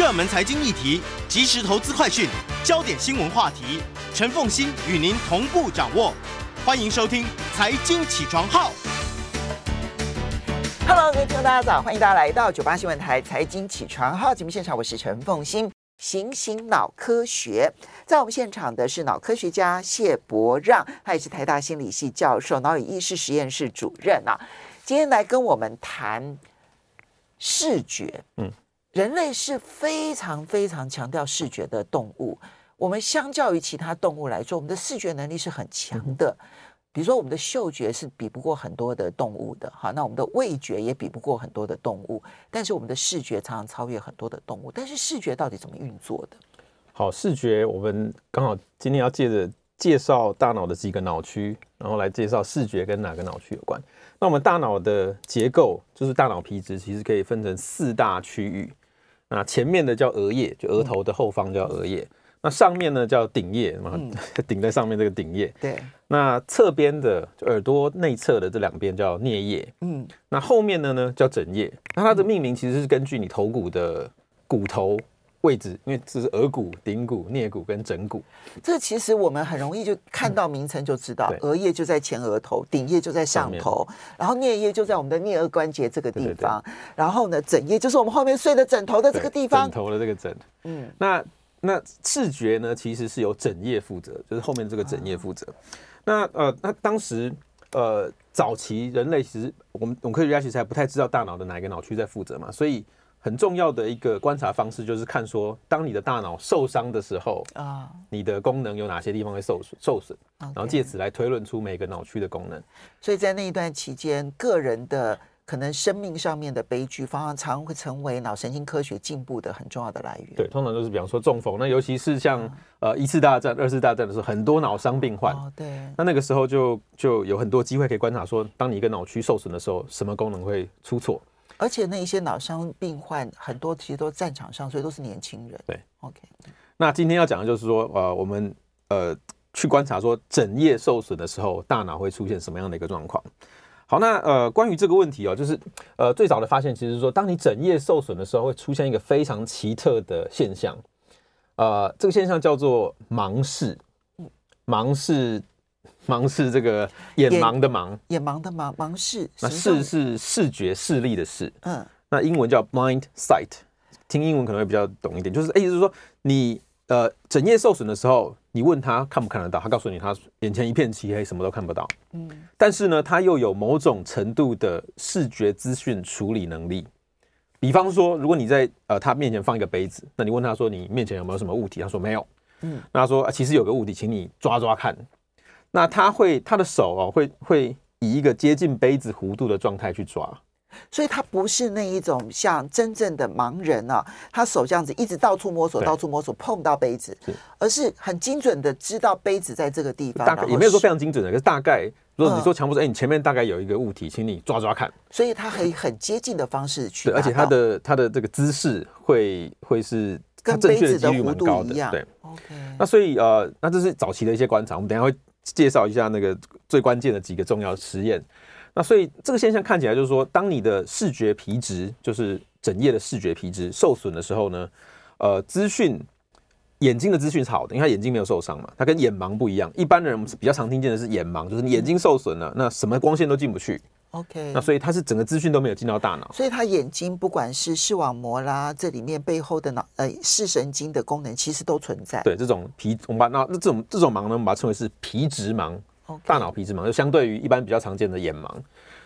热门财经议题、即时投资快讯、焦点新闻话题，陈凤欣与您同步掌握。欢迎收听《财经起床号》。Hello，各位听众，大家早！欢迎大家来到九八新闻台《财经起床号》节目现场，我是陈凤欣。行行脑科学，在我们现场的是脑科学家谢伯让，他也是台大心理系教授、脑与意识实验室主任啊。今天来跟我们谈视觉。嗯，人类是非常非常强调视觉的动物。我们相较于其他动物来说，我们的视觉能力是很强的。嗯比如说，我们的嗅觉是比不过很多的动物的，哈，那我们的味觉也比不过很多的动物，但是我们的视觉常常超越很多的动物。但是视觉到底怎么运作的？好，视觉我们刚好今天要借着介绍大脑的几个脑区，然后来介绍视觉跟哪个脑区有关。那我们大脑的结构就是大脑皮质，其实可以分成四大区域。那前面的叫额叶，就额头的后方叫额叶。嗯那上面呢叫顶叶，嘛，顶在上面这个顶叶。对。那侧边的就耳朵内侧的这两边叫颞叶。嗯。那后面的呢叫枕叶。那它的命名其实是根据你头骨的骨头位置，因为这是额骨、顶骨、颞骨跟枕骨。这其实我们很容易就看到名称就知道，额叶就在前额头，顶叶就在上头，然后颞叶就在我们的颞颌关节这个地方，然后呢枕叶就是我们后面睡的枕头的这个地方。枕头的这个枕。嗯。那。那视觉呢，其实是由枕叶负责，就是后面这个枕叶负责。那呃，那当时呃，早期人类其实我们我们科学家其实还不太知道大脑的哪一个脑区在负责嘛，所以很重要的一个观察方式就是看说，当你的大脑受伤的时候啊，你的功能有哪些地方会受损受损，然后借此来推论出每个脑区的功能。所以在那一段期间，个人的。可能生命上面的悲剧，常常会成为脑神经科学进步的很重要的来源。对，通常都是比方说中风，那尤其是像、嗯、呃一次大战、二次大战的时候，很多脑伤病患。哦，对。那那个时候就就有很多机会可以观察说，当你一个脑区受损的时候，什么功能会出错？而且那一些脑伤病患很多其实都战场上，所以都是年轻人。对，OK。那今天要讲的就是说，呃，我们呃去观察说，整叶受损的时候，大脑会出现什么样的一个状况？好，那呃，关于这个问题哦，就是呃，最早的发现其实是说，当你整叶受损的时候，会出现一个非常奇特的现象，呃，这个现象叫做盲视，盲视，盲视这个眼盲的盲，眼盲的盲，盲视，那视是视觉视力的视，嗯，那英文叫 blind sight，听英文可能会比较懂一点，就是意思是说你呃整夜受损的时候。你问他看不看得到，他告诉你他眼前一片漆黑，什么都看不到。嗯，但是呢，他又有某种程度的视觉资讯处理能力。比方说，如果你在呃他面前放一个杯子，那你问他说你面前有没有什么物体，他说没有。嗯，那他说、啊、其实有个物体，请你抓抓看。那他会他的手哦会会以一个接近杯子弧度的状态去抓。所以他不是那一种像真正的盲人啊，他手这样子一直到处摸索，到处摸索碰到杯子，而是很精准的知道杯子在这个地方。大概也没有说非常精准的，可是大概如果你说强迫说，哎，你前面大概有一个物体，请你抓抓看。所以他可以很接近的方式去。对，而且他的他的这个姿势会会是跟杯子的弧度一样。对，OK。那所以呃，那这是早期的一些观察，我们等一下会介绍一下那个最关键的几个重要实验。那所以这个现象看起来就是说，当你的视觉皮质，就是整页的视觉皮质受损的时候呢，呃，资讯眼睛的资讯是好的，因为他眼睛没有受伤嘛，它跟眼盲不一样。一般的人比较常听见的是眼盲，就是你眼睛受损了，那什么光线都进不去。OK，那所以它是整个资讯都没有进到大脑，所以它眼睛不管是视网膜啦，这里面背后的脑呃视神经的功能其实都存在。对，这种皮我们把那那这种这种盲呢，我们把它称为是皮质盲。大脑皮质盲就相对于一般比较常见的眼盲，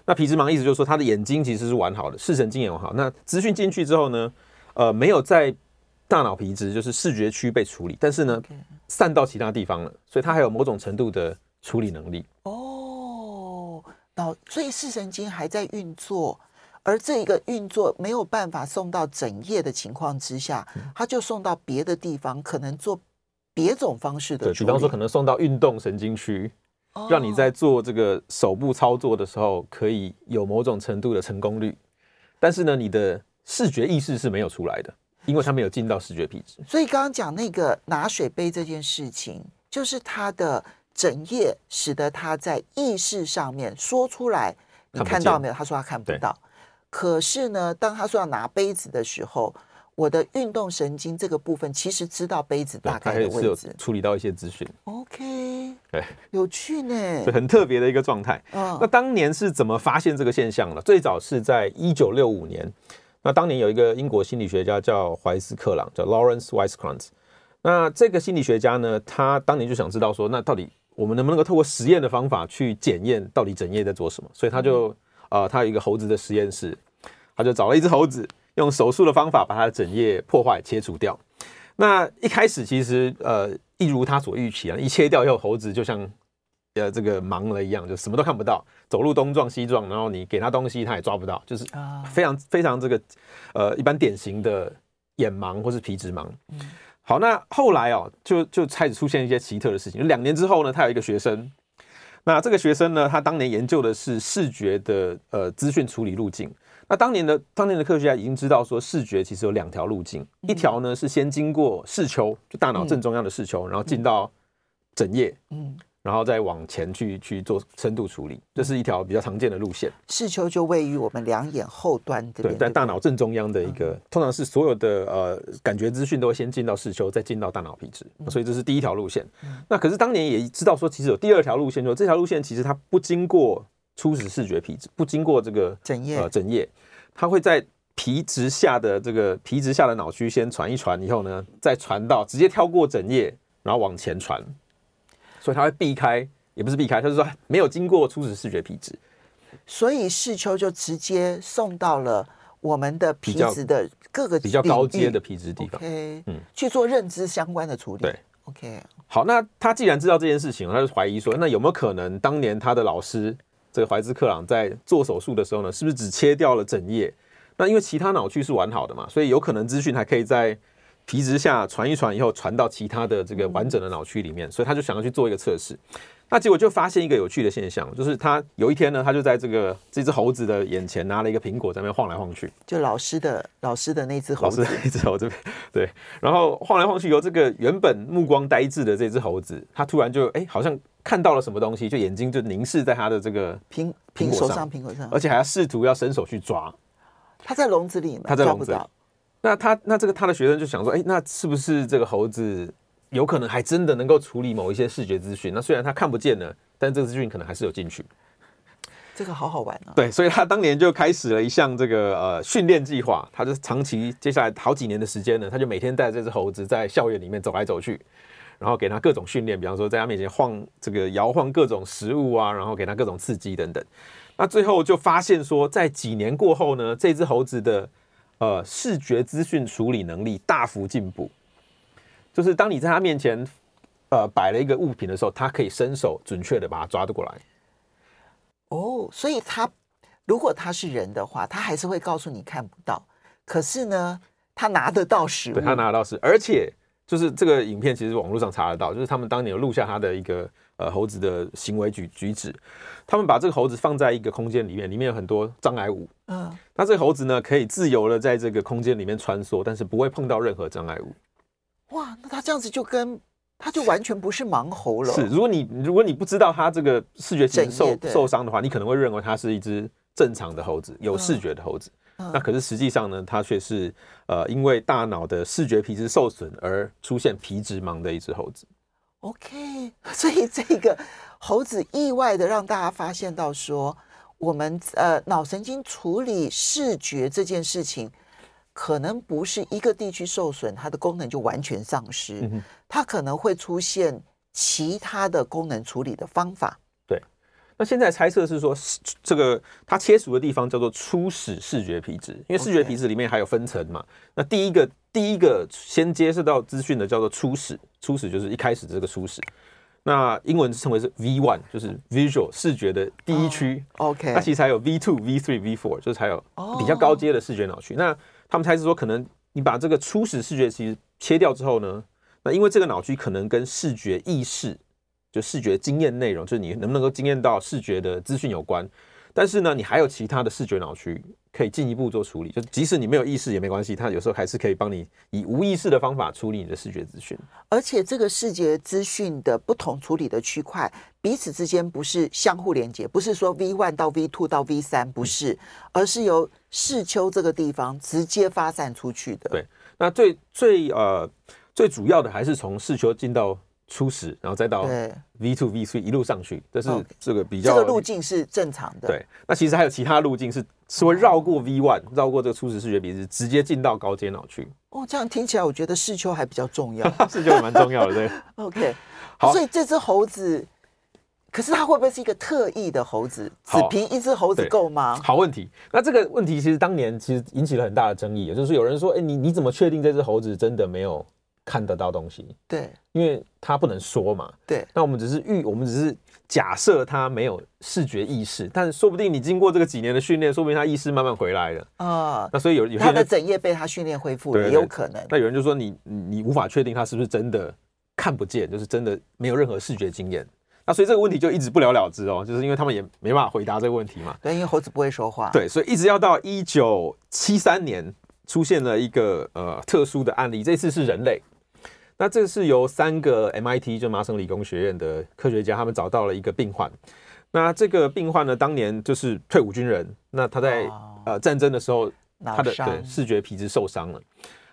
那皮质盲意思就是说他的眼睛其实是完好的，视神经也完好。那资讯进去之后呢，呃，没有在大脑皮质就是视觉区被处理，但是呢，散到其他地方了，所以它还有某种程度的处理能力。哦，脑所以视神经还在运作，而这一个运作没有办法送到整夜的情况之下，他就送到别的地方，可能做别种方式的处理。对，比方说可能送到运动神经区，让你在做这个手部操作的时候可以有某种程度的成功率。但是呢，你的视觉意识是没有出来的，因为它没有进到视觉皮质。所以刚刚讲那个拿水杯这件事情，就是它的枕叶使得他在意识上面说出来，你看到没有？他说他看不到。可是呢，当他说要拿杯子的时候，我的运动神经这个部分其实知道杯子大概的位置，处理到一些资讯。OK，对，有趣呢，很特别的一个状态。嗯，那当年是怎么发现这个现象呢？最早是在一九六五年，那当年有一个英国心理学家叫怀斯克朗，叫 Lawrence Weisskranz。那这个心理学家呢，他当年就想知道说，那到底我们能不能够透过实验的方法去检验到底整夜在做什么？所以他就。嗯呃，他有一个猴子的实验室，他就找了一只猴子，用手术的方法把它的整夜破坏切除掉。那一开始其实呃，一如他所预期啊，一切掉以后，猴子就像呃这个盲了一样，就什么都看不到，走路东撞西撞，然后你给他东西他也抓不到，就是非常非常这个呃一般典型的眼盲或是皮质盲。好，那后来哦，就就开始出现一些奇特的事情。两年之后呢，他有一个学生。那这个学生呢，他当年研究的是视觉的呃资讯处理路径。那当年的当年的科学家已经知道说，视觉其实有两条路径，一条呢是先经过视丘，就大脑正中央的视丘，然后进到枕叶。嗯。然后再往前去去做深度处理，这是一条比较常见的路线。视丘就位于我们两眼后端这边，对，在大脑正中央的一个，通常是所有的呃感觉资讯都会先进到视丘，再进到大脑皮质，所以这是第一条路线。那可是当年也知道说，其实有第二条路线，就这条路线其实它不经过初始视觉皮质，不经过这个枕叶，呃枕叶，它会在皮质下的这个皮质下的脑区先传一传，以后呢再传到直接跳过枕叶，然后往前传。所以他会避开，也不是避开，他是说没有经过初始视觉皮质，所以视丘就直接送到了我们的皮质的各个比较高阶的皮质地方嗯，去做认知相关的处理。对，OK。好，那他既然知道这件事情，他就怀疑说，那有没有可能当年他的老师这个怀斯克朗在做手术的时候呢，是不是只切掉了整叶？那因为其他脑区是完好的嘛，所以有可能资讯还可以在。皮质下传一传以后，传到其他的这个完整的脑区里面，所以他就想要去做一个测试。那结果就发现一个有趣的现象，就是他有一天呢，他就在这个这只猴子的眼前拿了一个苹果，在那边晃来晃去。就老师的老师的那只猴子，老师的那只猴子，对。然后晃来晃去，由这个原本目光呆滞的这只猴子，他突然就哎，好像看到了什么东西，就眼睛就凝视在他的这个苹苹果上，苹果上，而且还要试图要伸手去抓。他在笼子里，他在笼子里。那他那这个他的学生就想说，哎，那是不是这个猴子有可能还真的能够处理某一些视觉资讯？那虽然他看不见了，但这个资讯可能还是有进去。这个好好玩啊！对，所以他当年就开始了一项这个呃训练计划，他就长期接下来好几年的时间呢，他就每天带着这只猴子在校园里面走来走去，然后给他各种训练，比方说在他面前晃这个摇晃各种食物啊，然后给他各种刺激等等。那最后就发现说，在几年过后呢，这只猴子的。呃，视觉资讯处理能力大幅进步，就是当你在他面前，呃，摆了一个物品的时候，他可以伸手准确的把它抓得过来。哦，所以他如果他是人的话，他还是会告诉你看不到。可是呢，他拿得到食物，对，他拿得到食，而且就是这个影片其实网络上查得到，就是他们当年有录下他的一个。呃，猴子的行为举举止，他们把这个猴子放在一个空间里面，里面有很多障碍物。嗯，那这个猴子呢，可以自由的在这个空间里面穿梭，但是不会碰到任何障碍物。哇，那他这样子就跟他就完全不是盲猴了。是，如果你如果你不知道他这个视觉受受伤的话，你可能会认为它是一只正常的猴子，有视觉的猴子。嗯，那可是实际上呢，它却是呃，因为大脑的视觉皮质受损而出现皮质盲的一只猴子。OK，所以这个猴子意外的让大家发现到说，我们呃脑神经处理视觉这件事情，可能不是一个地区受损，它的功能就完全丧失，它可能会出现其他的功能处理的方法。对，那现在猜测是说，这个它切除的地方叫做初始视觉皮质，因为视觉皮质里面还有分层嘛。那第一个第一个先接受到资讯的叫做初始。初始就是一开始这个初始，那英文称为是 V one，就是 Visual 视觉的第一区。Oh, OK，那其实还有 V two、V three、V four，就是还有比较高阶的视觉脑区。Oh. 那他们猜是说，可能你把这个初始视觉其实切掉之后呢，那因为这个脑区可能跟视觉意识，就视觉经验内容，就是你能不能够经验到视觉的资讯有关。但是呢，你还有其他的视觉脑区可以进一步做处理，就即使你没有意识也没关系，它有时候还是可以帮你以无意识的方法处理你的视觉资讯。而且这个视觉资讯的不同处理的区块，彼此之间不是相互连接，不是说 V one 到 V two 到 V 三不是，嗯、而是由视丘这个地方直接发散出去的。对，那最最呃最主要的还是从视丘进到。初始，然后再到 V two V three 一路上去，这是这个比较这个路径是正常的。对，那其实还有其他路径是是会绕过 V one，绕过这个初始视觉皮质，直接进到高阶脑区。哦，这样听起来，我觉得视丘还比较重要，视丘也蛮重要的。对，OK，好，所以这只猴子，可是它会不会是一个特异的猴子？只凭一只猴子够吗？好问题。那这个问题其实当年其实引起了很大的争议，也就是有人说，哎，你你怎么确定这只猴子真的没有？看得到东西，对，因为他不能说嘛，对。那我们只是预，我们只是假设他没有视觉意识，但说不定你经过这个几年的训练，说不定他意识慢慢回来了啊。那所以有有些人他的整夜被他训练恢复了，也有可能。那有人就说你你无法确定他是不是真的看不见，就是真的没有任何视觉经验。那所以这个问题就一直不了了之哦，就是因为他们也没办法回答这个问题嘛。对，因为猴子不会说话。对，所以一直要到一九七三年出现了一个呃特殊的案例，这次是人类。那这是由三个 MIT 就麻省理工学院的科学家，他们找到了一个病患。那这个病患呢，当年就是退伍军人。那他在呃战争的时候，他的对视觉皮质受伤了。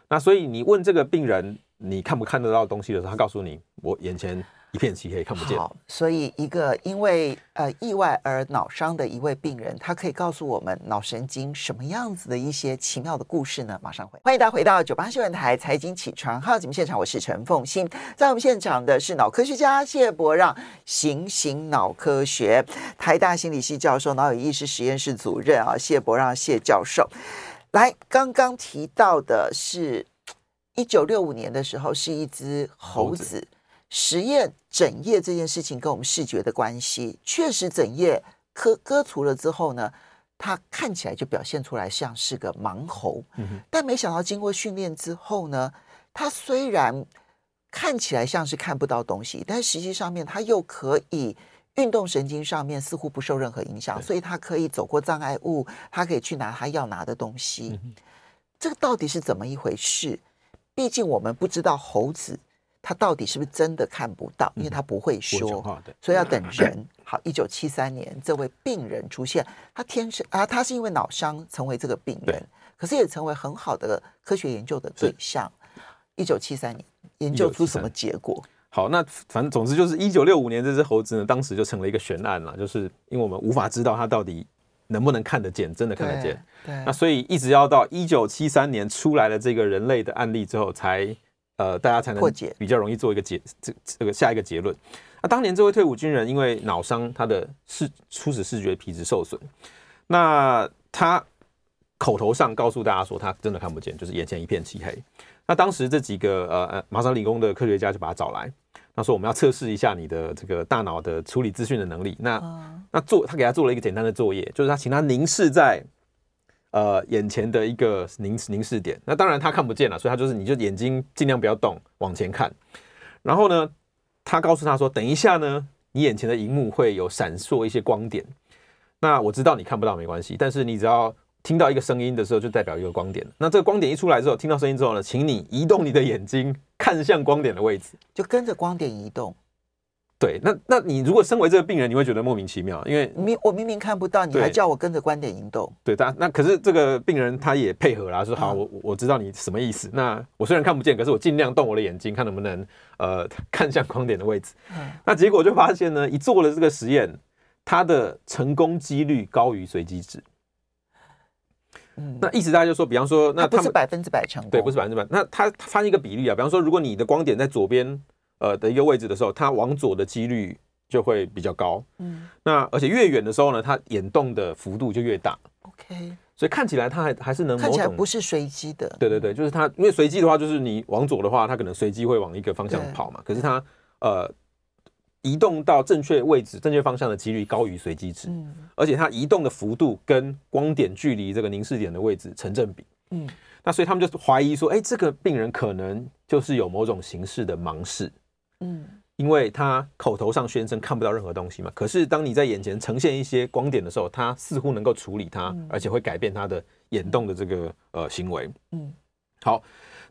那所以你问这个病人，你看不看得到东西的时候，他告诉你，我眼前。一片漆黑，看不见。好，所以一个因为呃意外而脑伤的一位病人，他可以告诉我们脑神经什么样子的一些奇妙的故事呢？马上回，欢迎大家回到九八新闻台财经起床号节目现场，我是陈凤欣，在我们现场的是脑科学家谢伯让，行行脑科学，台大心理系教授、脑有意识实验室主任啊，谢伯让谢教授。来，刚刚提到的是一九六五年的时候，是一只猴子。猴子实验整叶这件事情跟我们视觉的关系，确实整叶割割除了之后呢，它看起来就表现出来像是个盲猴。嗯，但没想到经过训练之后呢，它虽然看起来像是看不到东西，但实际上面它又可以运动神经上面似乎不受任何影响，所以它可以走过障碍物，它可以去拿它要拿的东西。这个到底是怎么一回事？毕竟我们不知道猴子。他到底是不是真的看不到？因为他不会说，所以要等人。好，一九七三年，这位病人出现，他天生啊，他是因为脑伤成为这个病人，可是也成为很好的科学研究的对象。一九七三年，研究出什么结果？好，那反正总之就是一九六五年，这只猴子呢，当时就成了一个悬案了，就是因为我们无法知道它到底能不能看得见，真的看得见。对，那所以一直要到一九七三年出来了这个人类的案例之后，才。呃，大家才能比较容易做一个结这这个下一个结论。那当年这位退伍军人因为脑伤，他的视初始视觉皮质受损，那他口头上告诉大家说他真的看不见，就是眼前一片漆黑。那当时这几个呃呃麻省理工的科学家就把他找来，他说我们要测试一下你的这个大脑的处理资讯的能力。那那做他给他做了一个简单的作业，就是他请他凝视在。呃，眼前的一个凝凝视点，那当然他看不见了，所以他就是你就眼睛尽量不要动，往前看。然后呢，他告诉他说，等一下呢，你眼前的荧幕会有闪烁一些光点。那我知道你看不到没关系，但是你只要听到一个声音的时候，就代表一个光点。那这个光点一出来之后，听到声音之后呢，请你移动你的眼睛，看向光点的位置，就跟着光点移动。对，那那你如果身为这个病人，你会觉得莫名其妙，因为明我明明看不到，你还叫我跟着观点移动。对，但那可是这个病人他也配合了，说好，我我知道你什么意思。那我虽然看不见，可是我尽量动我的眼睛，看能不能呃看向光点的位置。那结果就发现呢，一做了这个实验，它的成功几率高于随机值。嗯，那意思大家就说，比方说，那不是百分之百成功，对，不是百分之百。那他发现一个比例啊，比方说，如果你的光点在左边。呃的一个位置的时候，它往左的几率就会比较高。嗯，那而且越远的时候呢，它眼动的幅度就越大。OK，所以看起来它还还是能看起来不是随机的。对对对，就是它，因为随机的话，就是你往左的话，它可能随机会往一个方向跑嘛。可是它呃移动到正确位置、正确方向的几率高于随机值，嗯，而且它移动的幅度跟光点距离这个凝视点的位置成正比，嗯，那所以他们就怀疑说，哎，这个病人可能就是有某种形式的盲视，嗯，因为他口头上宣称看不到任何东西嘛，可是当你在眼前呈现一些光点的时候，他似乎能够处理它，而且会改变他的眼动的这个呃行为，嗯，好。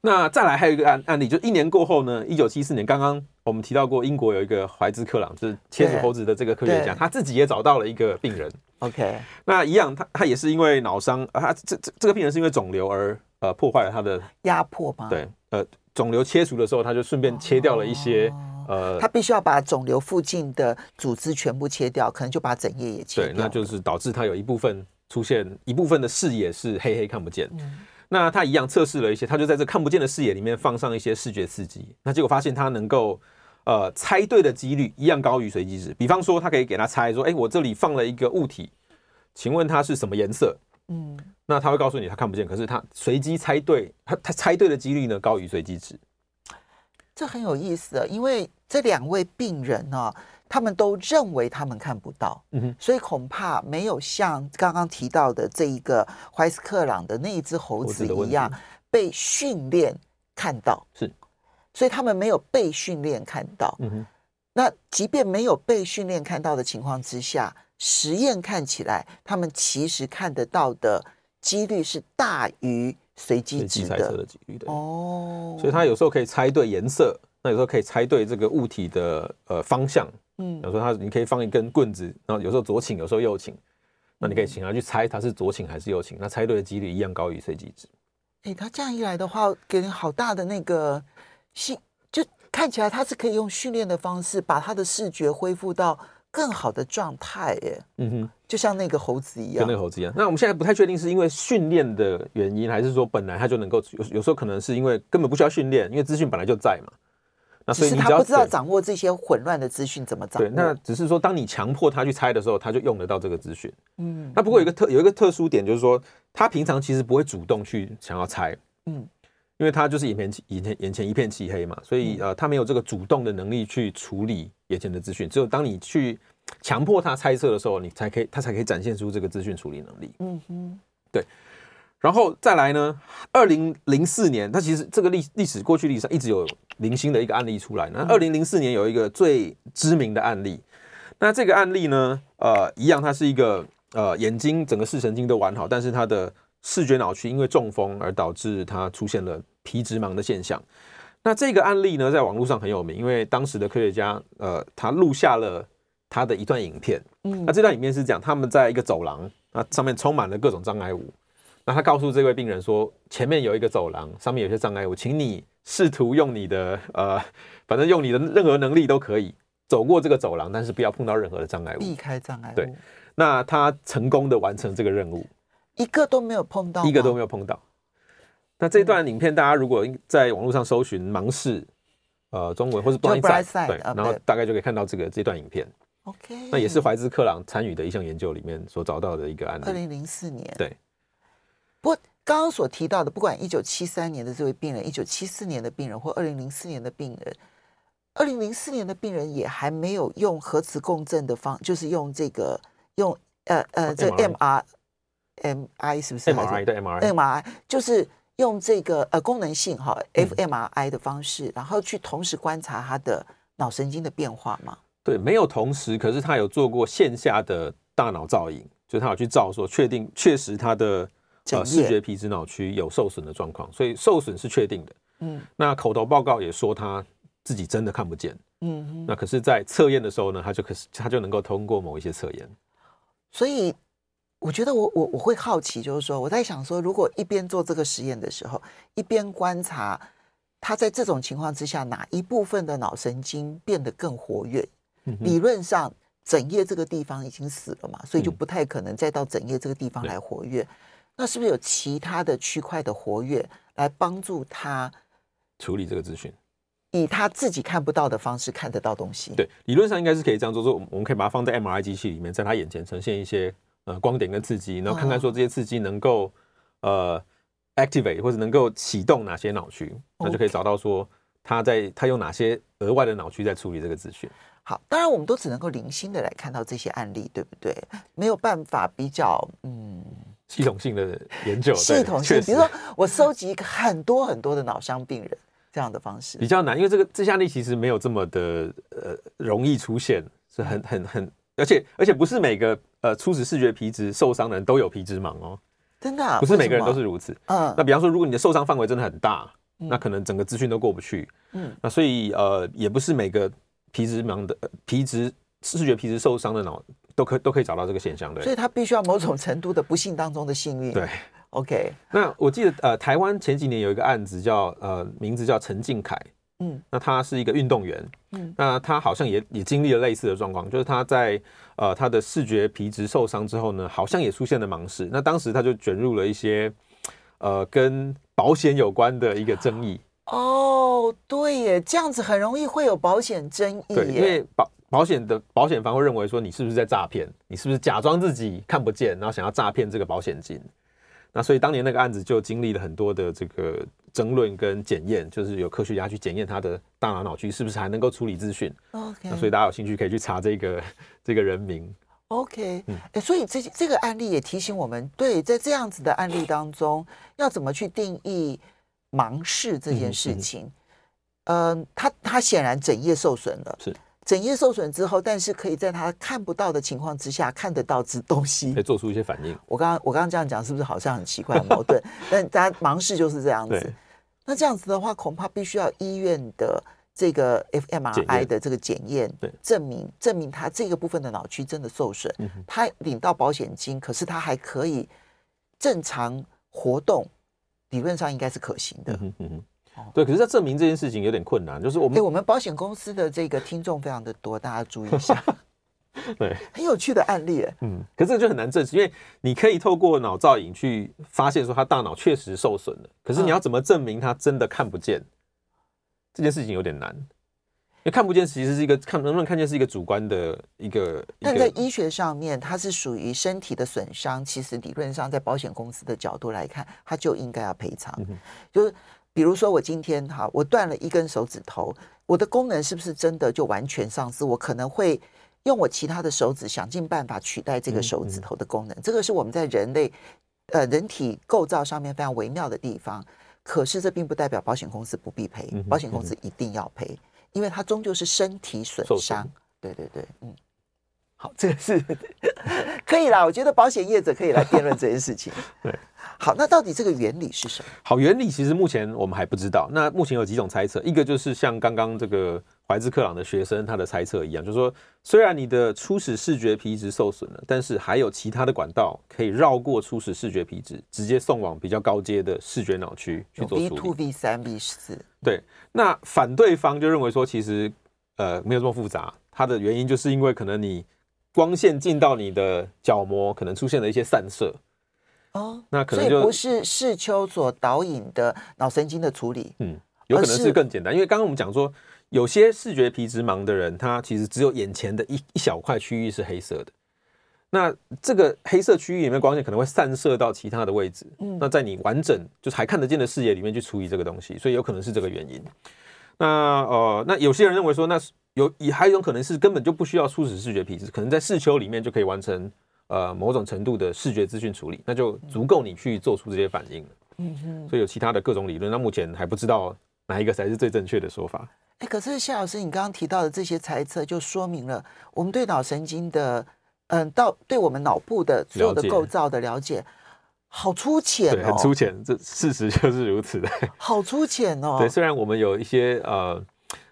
那再来还有一个案案例，就一年过后呢，一九七四年，刚刚我们提到过，英国有一个怀兹克朗，就是切除猴子的这个科学家，他自己也找到了一个病人。OK，那一样，他他也是因为脑伤，啊，他这这这个病人是因为肿瘤而呃破坏了他的压迫吗？对，呃，肿瘤切除的时候，他就顺便切掉了一些、哦、呃，他必须要把肿瘤附近的组织全部切掉，可能就把整叶也切掉。对，那就是导致他有一部分出现一部分的视野是黑黑看不见。嗯那他一样测试了一些，他就在这看不见的视野里面放上一些视觉刺激，那结果发现他能够呃猜对的几率一样高于随机值。比方说，他可以给他猜说，哎，我这里放了一个物体，请问它是什么颜色？嗯，那他会告诉你他看不见，可是他随机猜对，他他猜对的几率呢高于随机值。这很有意思，因为这两位病人呢、哦。他们都认为他们看不到，嗯哼，所以恐怕没有像刚刚提到的这一个怀斯克朗的那一只猴子一样被训练看到，是，所以他们没有被训练看到，嗯哼，那即便没有被训练看到的情况之下，实验看起来他们其实看得到的几率是大于随机值的，的几率的哦，所以他有时候可以猜对颜色，那有时候可以猜对这个物体的呃方向。嗯，有时候他你可以放一根棍子，然后有时候左倾，有时候右倾，那你可以请他去猜他是左倾还是右倾，那猜对的几率一样高于随机值。哎，他这样一来的话，给人好大的那个信，就看起来他是可以用训练的方式把他的视觉恢复到更好的状态。耶，嗯哼，就像那个猴子一样，跟那个猴子一样。那我们现在不太确定是因为训练的原因，还是说本来他就能够有有时候可能是因为根本不需要训练，因为资讯本来就在嘛。那所以他不知道掌握这些混乱的资讯怎么掌握？对，那只是说，当你强迫他去猜的时候，他就用得到这个资讯。嗯，那不过有一个特有一个特殊点，就是说，他平常其实不会主动去想要猜。嗯，因为他就是眼前眼前眼前一片漆黑嘛，所以呃，他没有这个主动的能力去处理眼前的资讯。只有当你去强迫他猜测的时候，你才可以他才可以展现出这个资讯处理能力。嗯哼，对。然后再来呢？二零零四年，它其实这个历历史过去历史上一直有零星的一个案例出来。那二零零四年有一个最知名的案例，那这个案例呢，呃，一样，它是一个呃眼睛整个视神经都完好，但是它的视觉脑区因为中风而导致他出现了皮质盲的现象。那这个案例呢，在网络上很有名，因为当时的科学家呃，他录下了他的一段影片。嗯，那这段影片是讲他们在一个走廊，那上面充满了各种障碍物。那他告诉这位病人说，前面有一个走廊，上面有些障碍物，请你试图用你的呃，反正用你的任何能力都可以走过这个走廊，但是不要碰到任何的障碍物，避开障碍物。对，那他成功的完成这个任务，一个都没有碰到，一个都没有碰到。那这段影片，大家如果在网络上搜寻“盲视”呃中文或是 blind sight 对，然后大概就可以看到这个这段影片。OK，那也是怀兹克朗参与的一项研究里面所找到的一个案例。二零零四年，对。不过，刚刚所提到的，不管一九七三年的这位病人，一九七四年的病人，或二零零四年的病人，二零零四年的病人也还没有用核磁共振的方，就是用这个用呃呃这 M R M I 是不是 M R I 对 M R I M R I 就是用这个呃功能性哈 F M R I 的方式，嗯、然后去同时观察他的脑神经的变化吗？对，没有同时，可是他有做过线下的大脑造影，就是他有去照说，确定确实他的。呃，视觉皮质脑区有受损的状况，所以受损是确定的。嗯，那口头报告也说他自己真的看不见。嗯哼，那可是，在测验的时候呢，他就可是他就能够通过某一些测验。所以，我觉得我我我会好奇，就是说，我在想说，如果一边做这个实验的时候，一边观察他在这种情况之下，哪一部分的脑神经变得更活跃？嗯，理论上，枕叶这个地方已经死了嘛，所以就不太可能再到枕叶这个地方来活跃。嗯那是不是有其他的区块的活跃来帮助他处理这个资讯，以他自己看不到的方式看得到东西？对，理论上应该是可以这样做。说我们可以把它放在 MRI 机器里面，在他眼前呈现一些呃光点跟刺激，然后看看说这些刺激能够、哦、呃 activate 或者能够启动哪些脑区，那就可以找到说他在他用哪些额外的脑区在处理这个资讯。好，当然我们都只能够零星的来看到这些案例，对不对？没有办法比较，嗯，系统性的研究，系统性，比如说我收集很多很多的脑伤病人这样的方式。比较难，因为这个这些案例其实没有这么的呃容易出现，是很很很，而且而且不是每个呃初始视觉皮质受伤的人都有皮质盲哦，真的、啊、不是每个人都是如此。嗯，那比方说，如果你的受伤范围真的很大，嗯、那可能整个资讯都过不去。嗯，那所以呃也不是每个。皮质盲的皮质视觉皮质受伤的脑都可都可以找到这个现象，对，所以他必须要某种程度的不幸当中的幸运，对，OK。那我记得呃，台湾前几年有一个案子叫呃，名字叫陈敬凯，嗯，那他是一个运动员，嗯，那他好像也也经历了类似的状况，就是他在呃他的视觉皮质受伤之后呢，好像也出现了盲视，那当时他就卷入了一些呃跟保险有关的一个争议。哦，对耶，这样子很容易会有保险争议。对，因为保保险的保险方会认为说，你是不是在诈骗？你是不是假装自己看不见，然后想要诈骗这个保险金？那所以当年那个案子就经历了很多的这个争论跟检验，就是有科学家去检验他的大脑脑区是不是还能够处理资讯。OK，那所以大家有兴趣可以去查这个 这个人名。OK，哎、嗯，所以这这个案例也提醒我们，对，在这样子的案例当中，要怎么去定义？盲视这件事情，嗯，嗯，他他显然枕叶受损了，是枕叶受损之后，但是可以在他看不到的情况之下看得到之东西，可以做出一些反应。我刚刚我刚刚这样讲，是不是好像很奇怪很矛盾？但大家盲视就是这样子。那这样子的话，恐怕必须要医院的这个 fMRI 的这个检验，对，证明证明他这个部分的脑区真的受损，他领到保险金，可是他还可以正常活动。理论上应该是可行的，嗯嗯对。可是要证明这件事情有点困难，就是我们，欸、我们保险公司的这个听众非常的多，大家注意一下。对，很有趣的案例，嗯，可是这个就很难证实，因为你可以透过脑造影去发现说他大脑确实受损了，可是你要怎么证明他真的看不见？嗯、这件事情有点难。因为看不见其实是一个看能不能看见是一个主观的一个，但在医学上面，它是属于身体的损伤。其实理论上，在保险公司的角度来看，它就应该要赔偿。就是比如说，我今天哈，我断了一根手指头，我的功能是不是真的就完全丧失？我可能会用我其他的手指想尽办法取代这个手指头的功能。这个是我们在人类呃人体构造上面非常微妙的地方。可是这并不代表保险公司不必赔，保险公司一定要赔。因为它终究是身体损伤，对对对，嗯，好，这个是可以啦。我觉得保险业者可以来辩论这件事情。对，好，那到底这个原理是什么？好，原理其实目前我们还不知道。那目前有几种猜测，一个就是像刚刚这个怀兹克朗的学生他的猜测一样，就是说，虽然你的初始视觉皮质受损了，但是还有其他的管道可以绕过初始视觉皮质，直接送往比较高阶的视觉脑区去做处理。V two V 三 V 四。对，那反对方就认为说，其实呃没有这么复杂，它的原因就是因为可能你光线进到你的角膜，可能出现了一些散射。哦，那可能就不是视丘所导引的脑神经的处理。嗯，有可能是更简单，因为刚刚我们讲说，有些视觉皮质盲的人，他其实只有眼前的一一小块区域是黑色的。那这个黑色区域里面光线可能会散射到其他的位置，嗯，那在你完整就是还看得见的视野里面去处理这个东西，所以有可能是这个原因。那呃，那有些人认为说，那有也还有一种可能是根本就不需要初始视觉皮质，可能在视丘里面就可以完成呃某种程度的视觉资讯处理，那就足够你去做出这些反应了。嗯哼，所以有其他的各种理论，那目前还不知道哪一个才是最正确的说法。哎，可是谢老师，你刚刚提到的这些猜测，就说明了我们对脑神经的。嗯，到对我们脑部的所有的构造的了解，好粗浅哦，很粗浅，这事实就是如此的，好粗浅哦。对，虽然我们有一些呃，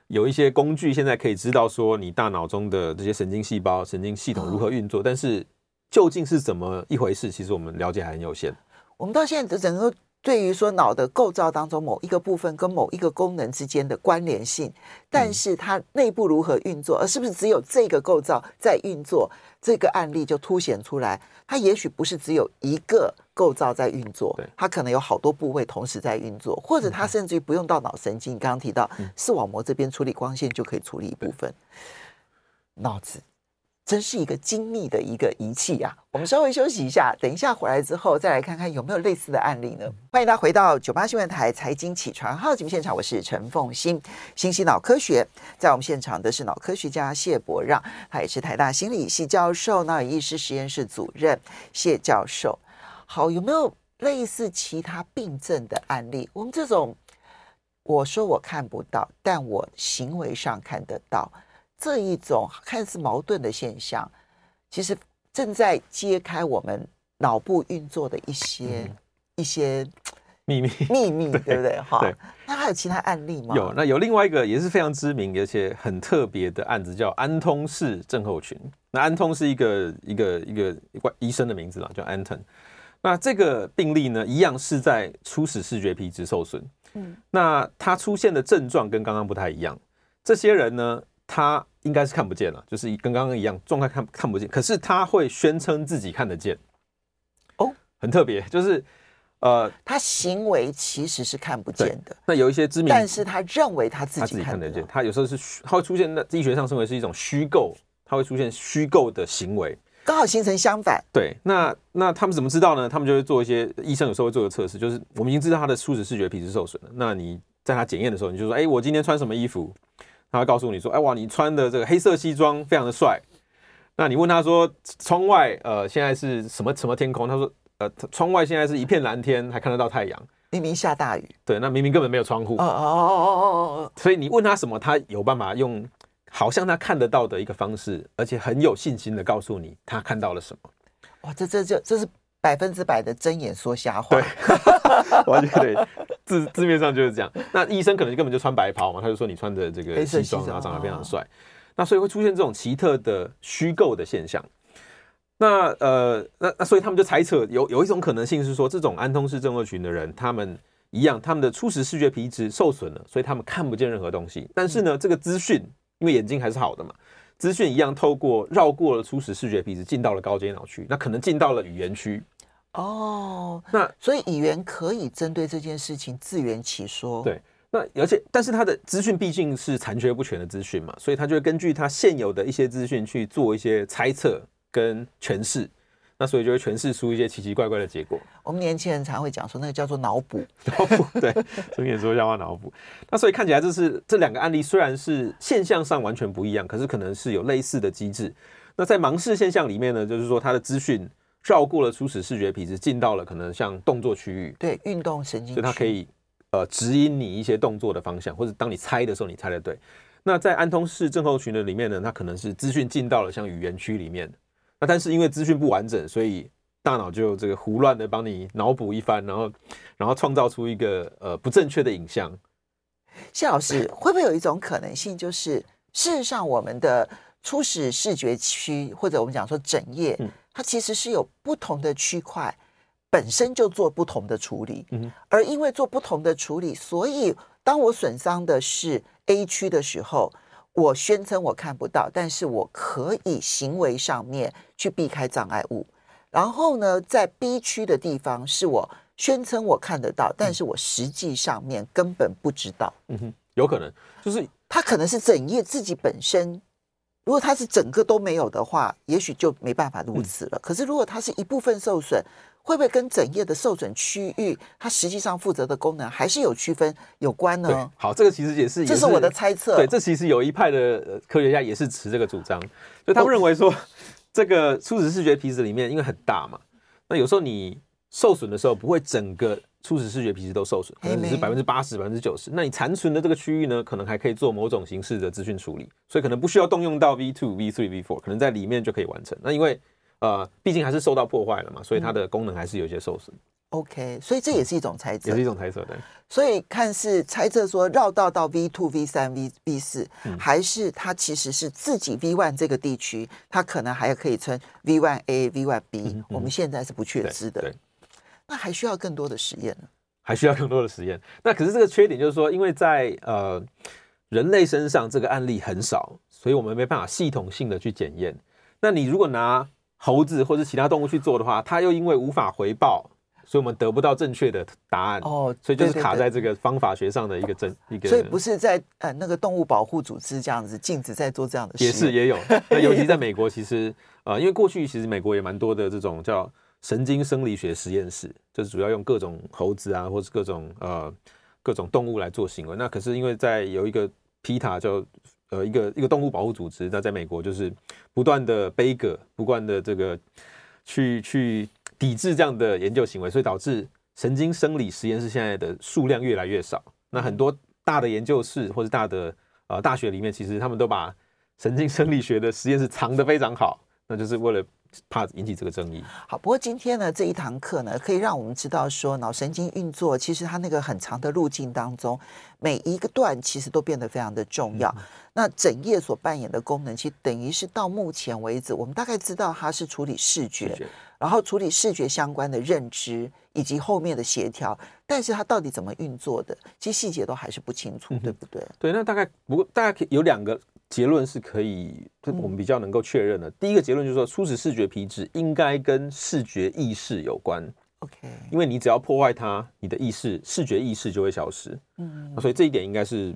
有一些工具，现在可以知道说你大脑中的这些神经细胞、神经系统如何运作，但是究竟是怎么一回事，其实我们了解还很有限。我们到现在整个。对于说脑的构造当中某一个部分跟某一个功能之间的关联性，但是它内部如何运作，而是不是只有这个构造在运作，这个案例就凸显出来，它也许不是只有一个构造在运作，它可能有好多部位同时在运作，或者它甚至于不用到脑神经，刚刚提到视网膜这边处理光线就可以处理一部分，脑子真是一个精密的一个仪器啊！我们稍微休息一下，等一下回来之后再来看看有没有类似的案例呢？欢迎大家回到九八新闻台财经起床号节目现场，我是陈凤馨。新息脑科学在我们现场的是脑科学家谢伯让，他也是台大心理系教授、脑与意识实验室主任谢教授。好，有没有类似其他病症的案例？我们这种我说我看不到，但我行为上看得到。这一种看似矛盾的现象，其实正在揭开我们脑部运作的一些、嗯、一些 秘密 秘密，对不对？哈，那还有其他案例吗？有，那有另外一个也是非常知名而且很特别的案子，叫安通氏症候群。那安通是一个一个一个医生的名字啦，叫 Anton。那这个病例呢，一样是在初始视觉皮质受损。嗯，那他出现的症状跟刚刚不太一样。这些人呢，他应该是看不见了，就是跟刚刚一样状态看看不见，可是他会宣称自己看得见。哦，很特别，就是呃，他行为其实是看不见的。那有一些知名，但是他认为他自己，他自己看得见。他有时候是他会出现在医学上称为是一种虚构，他会出现虚构的行为，刚好形成相反。对，那那他们怎么知道呢？他们就会做一些医生有时候会做个测试，就是我们已经知道他的初始视觉皮质受损了。那你在他检验的时候，你就说，哎，我今天穿什么衣服？他会告诉你说：“哎哇，你穿的这个黑色西装非常的帅。”那你问他说：“窗外呃现在是什么什么天空？”他说：“呃，窗外现在是一片蓝天，还看得到太阳。明明下大雨。”对，那明明根本没有窗户。哦哦哦哦哦哦。所以你问他什么，他有办法用好像他看得到的一个方式，而且很有信心的告诉你他看到了什么。哇，这这就这是。百分之百的睁眼说瞎话，对，完全对，字字面上就是这样。那医生可能根本就穿白袍嘛，他就说你穿的这个西装，然后长得非常帅。那所以会出现这种奇特的虚构的现象。那呃，那那所以他们就猜测有有一种可能性是说，这种安通氏症候群的人，他们一样，他们的初始视觉皮质受损了，所以他们看不见任何东西。但是呢，这个资讯因为眼睛还是好的嘛。资讯一样透过绕过了初始视觉皮质，进到了高阶脑区，那可能进到了语言区。哦，那所以议员可以针对这件事情自圆其说。对，那而且但是他的资讯毕竟是残缺不全的资讯嘛，所以他就会根据他现有的一些资讯去做一些猜测跟诠释。那所以就会诠释出一些奇奇怪怪的结果。我们年轻人常会讲说，那个叫做脑补。脑补，对，所以说叫话脑补。那所以看起来这是这两个案例虽然是现象上完全不一样，可是可能是有类似的机制。那在盲视现象里面呢，就是说他的资讯绕过了初始视觉皮质，进到了可能像动作区域，对，运动神经，所以它可以呃指引你一些动作的方向，或者当你猜的时候，你猜的对。那在安通氏症候群的里面呢，它可能是资讯进到了像语言区里面。那但是因为资讯不完整，所以大脑就这个胡乱的帮你脑补一番，然后然后创造出一个呃不正确的影像。谢老师，会不会有一种可能性，就是事实上我们的初始视觉区或者我们讲说枕叶，它其实是有不同的区块，本身就做不同的处理。嗯，而因为做不同的处理，所以当我损伤的是 A 区的时候。我宣称我看不到，但是我可以行为上面去避开障碍物。然后呢，在 B 区的地方是我宣称我看得到，但是我实际上面根本不知道。嗯哼，有可能就是他可能是整页自己本身。如果它是整个都没有的话，也许就没办法如此了。可是如果它是一部分受损，会不会跟整页的受损区域，它实际上负责的功能还是有区分有关呢？好，这个其实也是，这是我的猜测。对，这其实有一派的科学家也是持这个主张，就他们认为说，这个初始视觉皮质里面因为很大嘛，那有时候你受损的时候不会整个初始视觉皮质都受损，可能只是百分之八十、百分之九十。那你残存的这个区域呢，可能还可以做某种形式的资讯处理，所以可能不需要动用到 V two、V three、V four，可能在里面就可以完成。那因为呃，毕竟还是受到破坏了嘛，所以它的功能还是有些受损。OK，所以这也是一种猜测，也是一种猜测，对。所以看似猜测说绕道到 V two、V 三、V V 四，还是它其实是自己 V one 这个地区，它可能还可以称 V one A、V one B，嗯。我们现在是不确知的。那还需要更多的实验呢？还需要更多的实验。那可是这个缺点就是说，因为在呃人类身上这个案例很少，所以我们没办法系统性的去检验。那你如果拿猴子或者其他动物去做的话，它又因为无法回报，所以我们得不到正确的答案。哦，所以就是卡在这个方法学上的一个真一个。所以不是在呃那个动物保护组织这样子禁止在做这样的事。也是也有，那尤其在美国，其实呃，因为过去其实美国也蛮多的这种叫神经生理学实验室，就是主要用各种猴子啊，或是各种呃各种动物来做行为。那可是因为在有一个 PETA 叫呃一个一个动物保护组织，那在美国就是不断的杯葛，不断的这个去去。抵制这样的研究行为，所以导致神经生理实验室现在的数量越来越少。那很多大的研究室或者大的呃大学里面，其实他们都把神经生理学的实验室藏得非常好，那就是为了怕引起这个争议。好，不过今天呢这一堂课呢，可以让我们知道说，脑神经运作其实它那个很长的路径当中，每一个段其实都变得非常的重要。嗯、那整页所扮演的功能，其实等于是到目前为止，我们大概知道它是处理视觉。然后处理视觉相关的认知以及后面的协调，但是它到底怎么运作的，其实细节都还是不清楚，嗯、对不对？对，那大概不过大概可以有两个结论是可以，我们比较能够确认的。嗯、第一个结论就是说，初始视觉皮质应该跟视觉意识有关。OK，因为你只要破坏它，你的意识视觉意识就会消失。嗯，所以这一点应该是。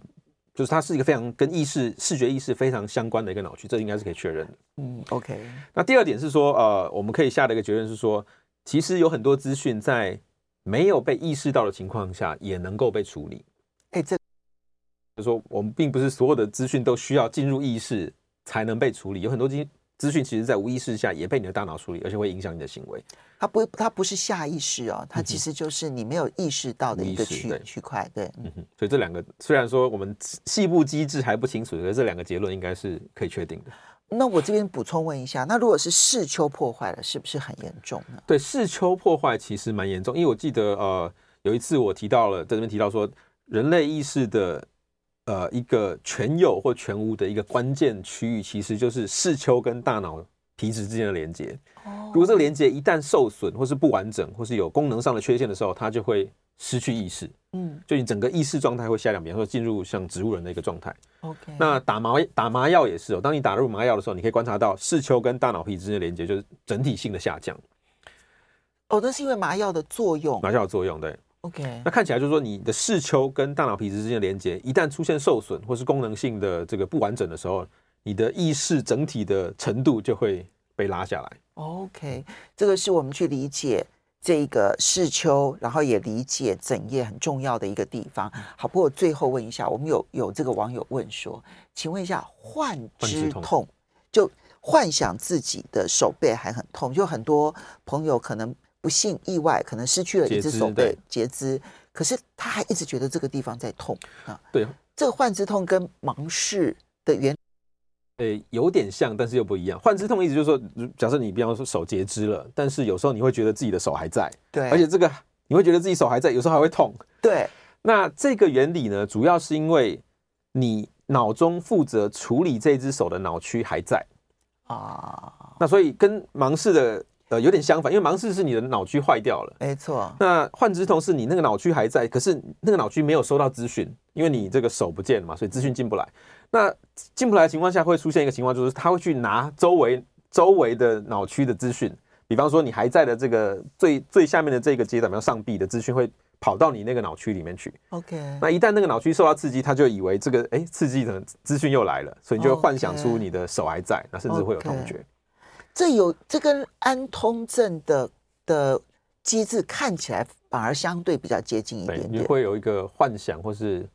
就是它是一个非常跟意识、视觉意识非常相关的一个脑区，这应该是可以确认的。嗯，OK。那第二点是说，呃，我们可以下的一个结论是说，其实有很多资讯在没有被意识到的情况下，也能够被处理。就是说，我们并不是所有的资讯都需要进入意识才能被处理，有很多资资讯其实在无意识下也被你的大脑处理，而且会影响你的行为。它不，它不是下意识哦，它其实就是你没有意识到的一个区区块。对，嗯哼。所以这两个虽然说我们细部机制还不清楚，可是这两个结论应该是可以确定的。那我这边补充问一下，那如果是视丘破坏了，是不是很严重呢？对，视丘破坏其实蛮严重，因为我记得呃有一次我提到了，在这边提到说，人类意识的呃一个全有或全无的一个关键区域，其实就是视丘跟大脑皮质之间的连接。如果这个连接一旦受损，或是不完整，或是有功能上的缺陷的时候，它就会失去意识。嗯，就你整个意识状态会下降，比方说进入像植物人的一个状态。OK，那打麻打麻药也是哦。当你打入麻药的时候，你可以观察到视丘跟大脑皮质之间的连接就是整体性的下降。哦，那是因为麻药的作用。麻药的作用，对。OK，那看起来就是说，你的视丘跟大脑皮质之间的连接一旦出现受损，或是功能性的这个不完整的时候，你的意识整体的程度就会被拉下来。OK，这个是我们去理解这个视丘，然后也理解整页很重要的一个地方。好，不过最后问一下，我们有有这个网友问说，请问一下，幻肢痛，痛就幻想自己的手背还很痛，就很多朋友可能不幸意外，可能失去了一只手的截肢，可是他还一直觉得这个地方在痛啊。对，这个幻肢痛跟盲视的原。呃，有点像，但是又不一样。幻肢痛意思就是说，假设你比方说手截肢了，但是有时候你会觉得自己的手还在，对，而且这个你会觉得自己手还在，有时候还会痛，对。那这个原理呢，主要是因为你脑中负责处理这只手的脑区还在啊。那所以跟盲视的呃有点相反，因为盲视是你的脑区坏掉了，没错。那幻肢痛是你那个脑区还在，可是那个脑区没有收到资讯，因为你这个手不见了嘛，所以资讯进不来。那进不来的情况下，会出现一个情况，就是他会去拿周围周围的脑区的资讯，比方说你还在的这个最最下面的这个阶段，比方上臂的资讯会跑到你那个脑区里面去。OK。那一旦那个脑区受到刺激，他就以为这个哎刺激的资讯又来了，所以你就会幻想出你的手还在.那甚至会有痛觉。Okay. 这有这跟安通症的的机制看起来反而相对比较接近一点点。你会有一个幻想或是。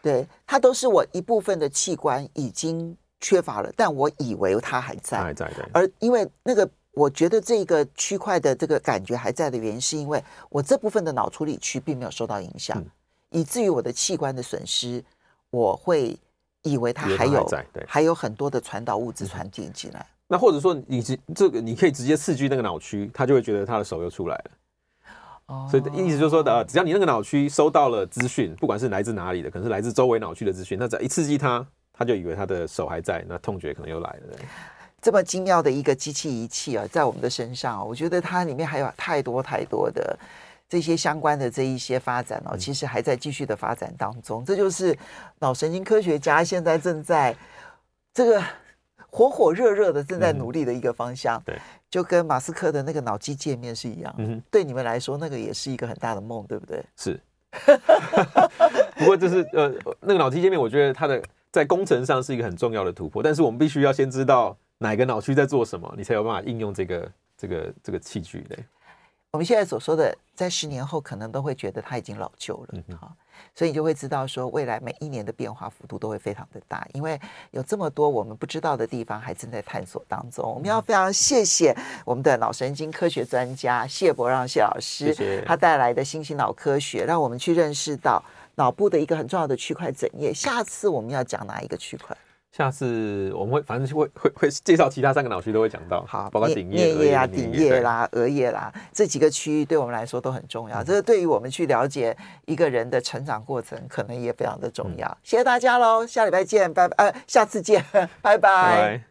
对，它都是我一部分的器官已经缺乏了，但我以为它还在，还在。对。而因为那个，我觉得这个区块的这个感觉还在的原因，是因为我这部分的脑处理区并没有受到影响，嗯、以至于我的器官的损失，我会以为它还有还有很多的传导物质传递进来。那或者说，你这个你可以直接刺激那个脑区，他就会觉得他的手又出来了。哦所以意思就是说，呃，只要你那个脑区收到了资讯，不管是来自哪里的，可能是来自周围脑区的资讯，那只要一刺激它，它就以为他的手还在，那痛觉可能又来了。这么精妙的一个机器仪器啊，在我们的身上，我觉得它里面还有太多太多的这些相关的这一些发展哦，其实还在继续的发展当中。这就是脑神经科学家现在正在这个。火火热热的正在努力的一个方向。对，就跟马斯克的那个脑机界面是一样。嗯，对你们来说，那个也是一个很大的梦，对不对？是。不过，就是呃，那个脑机界面，我觉得它的在工程上是一个很重要的突破。但是，我们必须要先知道哪个脑区在做什么，你才有办法应用这个这个这个器具。的，我们现在所说的，在十年后可能都会觉得它已经老旧了。嗯好。所以你就会知道，说未来每一年的变化幅度都会非常的大，因为有这么多我们不知道的地方还正在探索当中。我们要非常谢谢我们的脑神经科学专家谢伯让谢老师，他带来的新型脑科学，让我们去认识到脑部的一个很重要的区块枕叶。下次我们要讲哪一个区块？下次我们会反正会会会介绍其他三个脑区都会讲到，好，包括顶叶、颞叶啊、顶叶啦、额叶啦这几个区域对我们来说都很重要。嗯、这个对于我们去了解一个人的成长过程，可能也非常的重要。嗯、谢谢大家喽，下礼拜见，拜拜，呃，下次见，拜拜。拜拜。